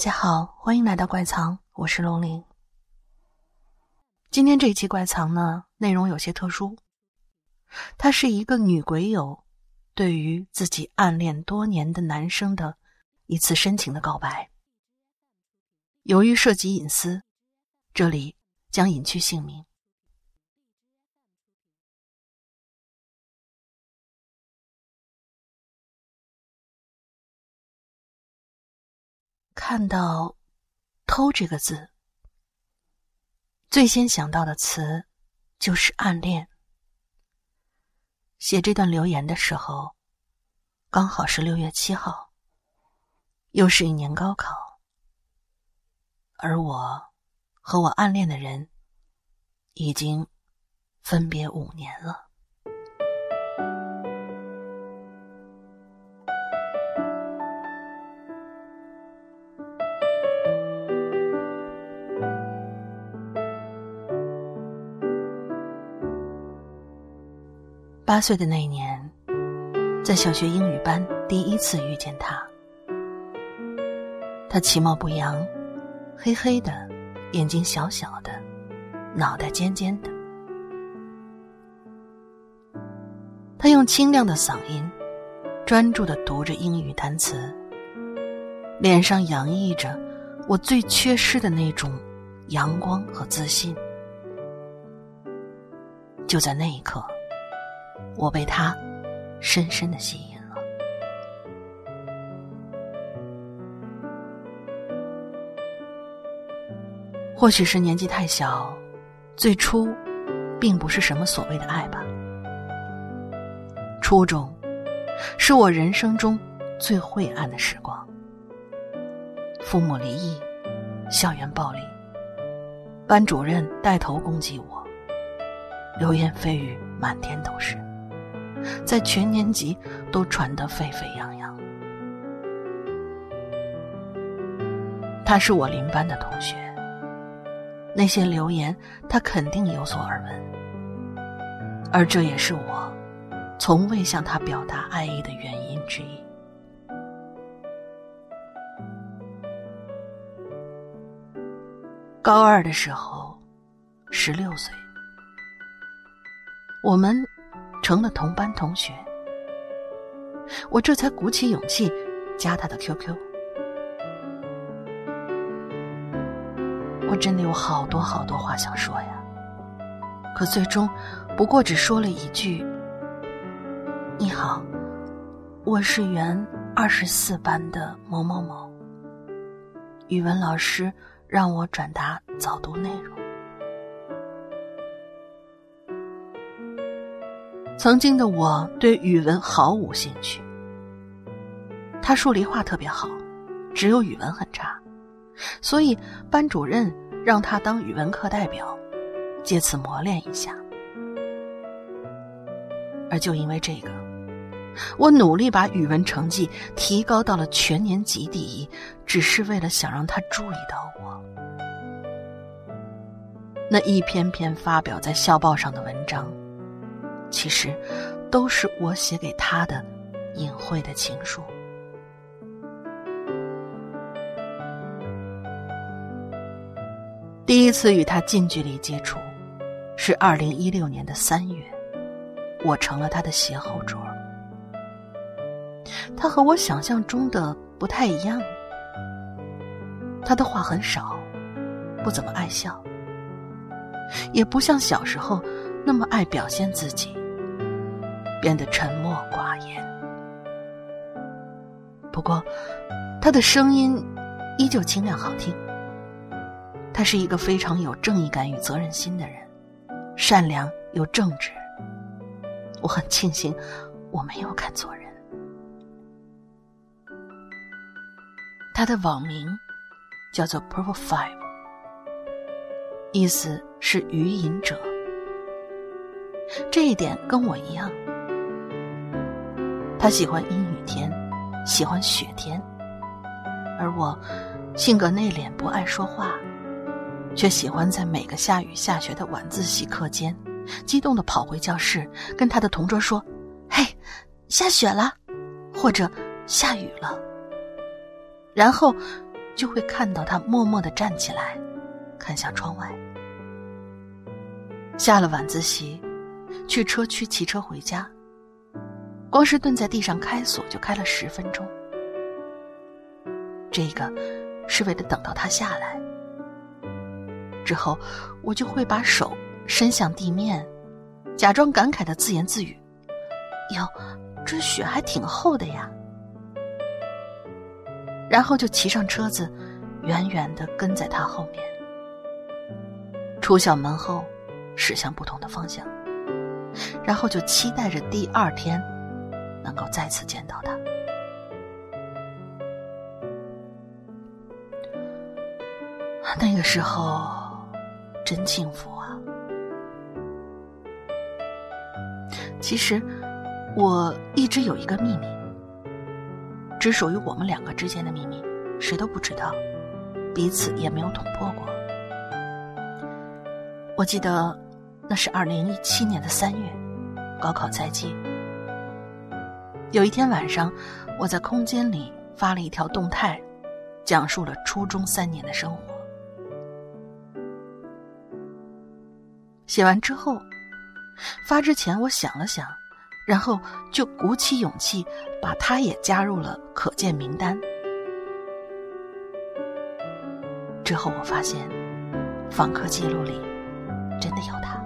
大家好，欢迎来到怪藏，我是龙鳞。今天这一期怪藏呢，内容有些特殊，它是一个女鬼友对于自己暗恋多年的男生的一次深情的告白。由于涉及隐私，这里将隐去姓名。看到“偷”这个字，最先想到的词就是暗恋。写这段留言的时候，刚好是六月七号，又是一年高考，而我和我暗恋的人已经分别五年了。八岁的那一年，在小学英语班第一次遇见他。他其貌不扬，黑黑的，眼睛小小的，脑袋尖尖的。他用清亮的嗓音，专注的读着英语单词，脸上洋溢着我最缺失的那种阳光和自信。就在那一刻。我被他深深的吸引了。或许是年纪太小，最初并不是什么所谓的爱吧。初中是我人生中最晦暗的时光，父母离异，校园暴力，班主任带头攻击我，流言蜚语满天都是。在全年级都传得沸沸扬扬。他是我邻班的同学，那些流言他肯定有所耳闻，而这也是我从未向他表达爱意的原因之一。高二的时候，十六岁，我们。成了同班同学，我这才鼓起勇气加他的 QQ。我真的有好多好多话想说呀，可最终不过只说了一句：“你好，我是原二十四班的某某某，语文老师让我转达早读内容。”曾经的我对语文毫无兴趣，他数理化特别好，只有语文很差，所以班主任让他当语文课代表，借此磨练一下。而就因为这个，我努力把语文成绩提高到了全年级第一，只是为了想让他注意到我。那一篇篇发表在校报上的文章。其实，都是我写给他的隐晦的情书。第一次与他近距离接触，是二零一六年的三月，我成了他的斜后桌。他和我想象中的不太一样，他的话很少，不怎么爱笑，也不像小时候那么爱表现自己。变得沉默寡言，不过，他的声音依旧清亮好听。他是一个非常有正义感与责任心的人，善良又正直。我很庆幸我没有看错人。他的网名叫做 Purple Five，意思是余隐者。这一点跟我一样。他喜欢阴雨天，喜欢雪天，而我性格内敛，不爱说话，却喜欢在每个下雨下雪的晚自习课间，激动的跑回教室，跟他的同桌说：“嘿，下雪了，或者下雨了。”然后就会看到他默默的站起来，看向窗外。下了晚自习，去车区骑车回家，光是蹲在地上开锁就开了十分钟。这个是为了等到他下来，之后我就会把手伸向地面，假装感慨的自言自语：“哟，这雪还挺厚的呀。”然后就骑上车子，远远的跟在他后面，出校门后，驶向不同的方向，然后就期待着第二天能够再次见到他。那个时候真幸福啊！其实我一直有一个秘密。只属于我们两个之间的秘密，谁都不知道，彼此也没有捅破过。我记得那是二零一七年的三月，高考在即。有一天晚上，我在空间里发了一条动态，讲述了初中三年的生活。写完之后，发之前我想了想。然后就鼓起勇气，把他也加入了可见名单。之后我发现，访客记录里真的有他。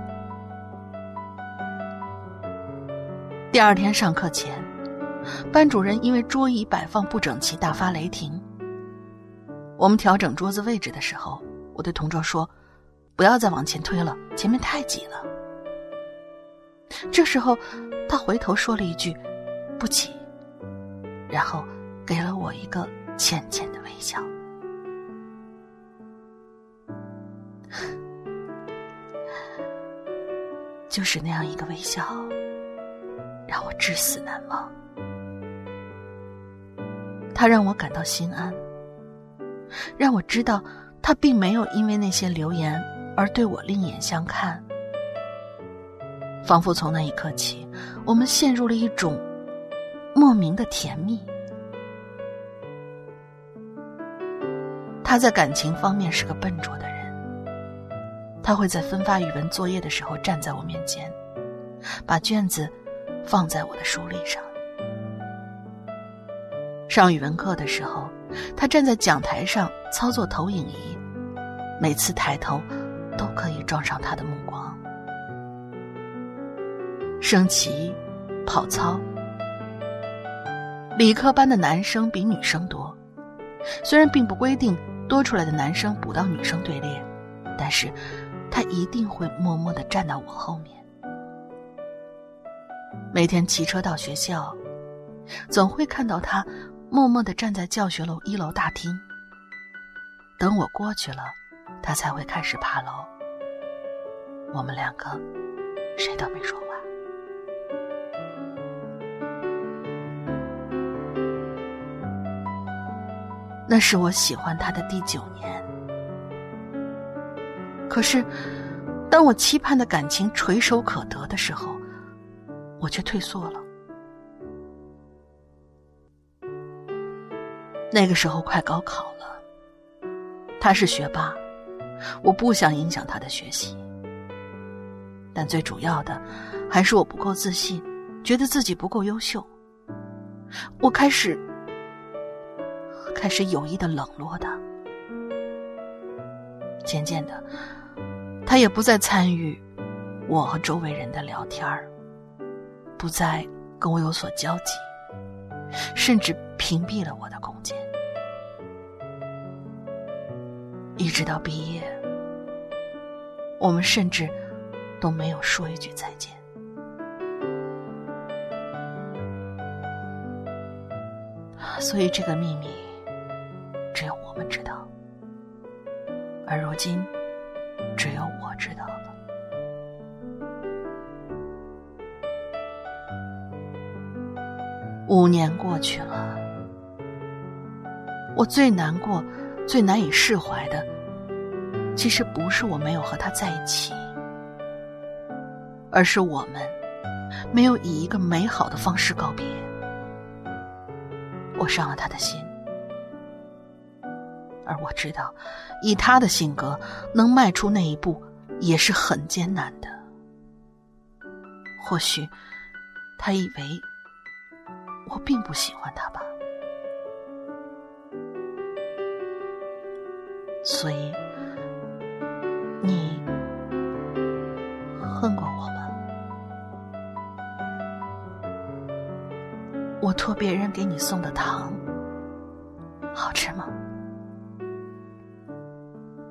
第二天上课前，班主任因为桌椅摆放不整齐大发雷霆。我们调整桌子位置的时候，我对同桌说：“不要再往前推了，前面太挤了。”这时候。他回头说了一句：“不挤。”然后给了我一个浅浅的微笑。就是那样一个微笑，让我至死难忘。他让我感到心安，让我知道他并没有因为那些流言而对我另眼相看。仿佛从那一刻起，我们陷入了一种莫名的甜蜜。他在感情方面是个笨拙的人，他会在分发语文作业的时候站在我面前，把卷子放在我的书立上。上语文课的时候，他站在讲台上操作投影仪，每次抬头都可以撞上他的目光。升旗、跑操，理科班的男生比女生多。虽然并不规定多出来的男生补到女生队列，但是他一定会默默的站到我后面。每天骑车到学校，总会看到他默默的站在教学楼一楼大厅。等我过去了，他才会开始爬楼。我们两个谁都没说话。那是我喜欢他的第九年，可是，当我期盼的感情垂手可得的时候，我却退缩了。那个时候快高考了，他是学霸，我不想影响他的学习，但最主要的还是我不够自信，觉得自己不够优秀，我开始。开始有意的冷落他，渐渐的，他也不再参与我和周围人的聊天儿，不再跟我有所交集，甚至屏蔽了我的空一直到毕业，我们甚至都没有说一句再见。所以这个秘密。只有我们知道，而如今，只有我知道了。五年过去了，我最难过、最难以释怀的，其实不是我没有和他在一起，而是我们没有以一个美好的方式告别。我伤了他的心。而我知道，以他的性格，能迈出那一步也是很艰难的。或许，他以为我并不喜欢他吧，所以你恨过我吗？我托别人给你送的糖，好吃吗？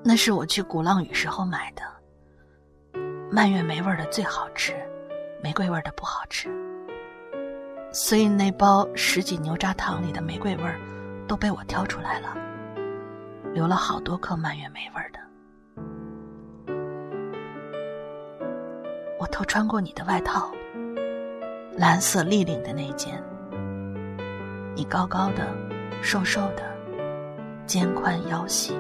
那是我去鼓浪屿时候买的，蔓越莓味的最好吃，玫瑰味的不好吃。所以那包十几牛轧糖里的玫瑰味儿都被我挑出来了，留了好多颗蔓越莓味的。我偷穿过你的外套，蓝色立领的那件，你高高的，瘦瘦的，肩宽腰细。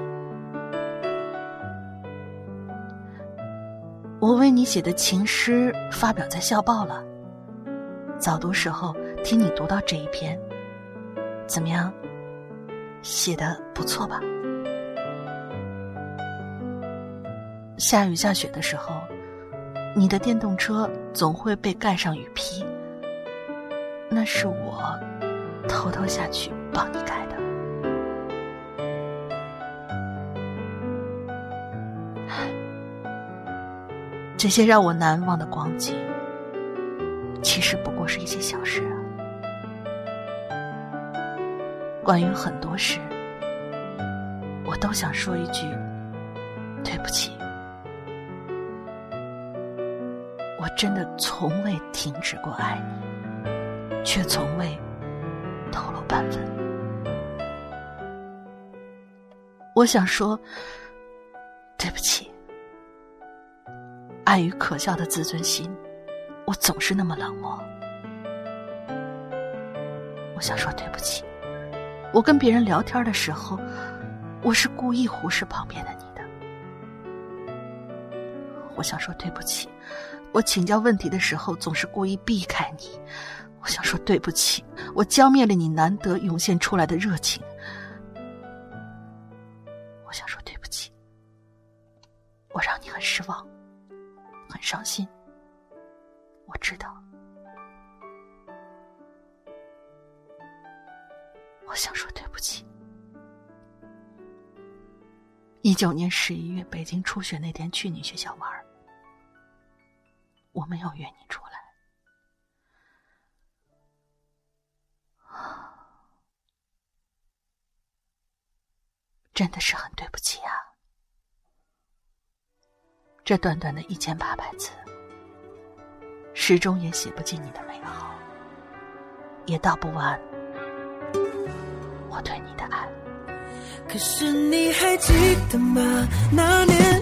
我为你写的情诗发表在校报了。早读时候听你读到这一篇，怎么样？写的不错吧？下雨下雪的时候，你的电动车总会被盖上雨披，那是我偷偷下去帮你盖的。这些让我难忘的光景，其实不过是一些小事啊。关于很多事，我都想说一句对不起。我真的从未停止过爱你，却从未透露半分。我想说对不起。碍于可笑的自尊心，我总是那么冷漠。我想说对不起，我跟别人聊天的时候，我是故意忽视旁边的你的。我想说对不起，我请教问题的时候总是故意避开你。我想说对不起，我浇灭了你难得涌现出来的热情。我想说对不起，我让你很失望。很伤心，我知道。我想说对不起。一九年十一月，北京初雪那天去你学校玩，我没有约你出来，真的是很对不起啊。这短短的一千八百字，始终也写不尽你的美好，也道不完我对你的爱。可是你还记得吗？那年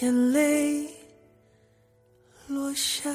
眼泪落下。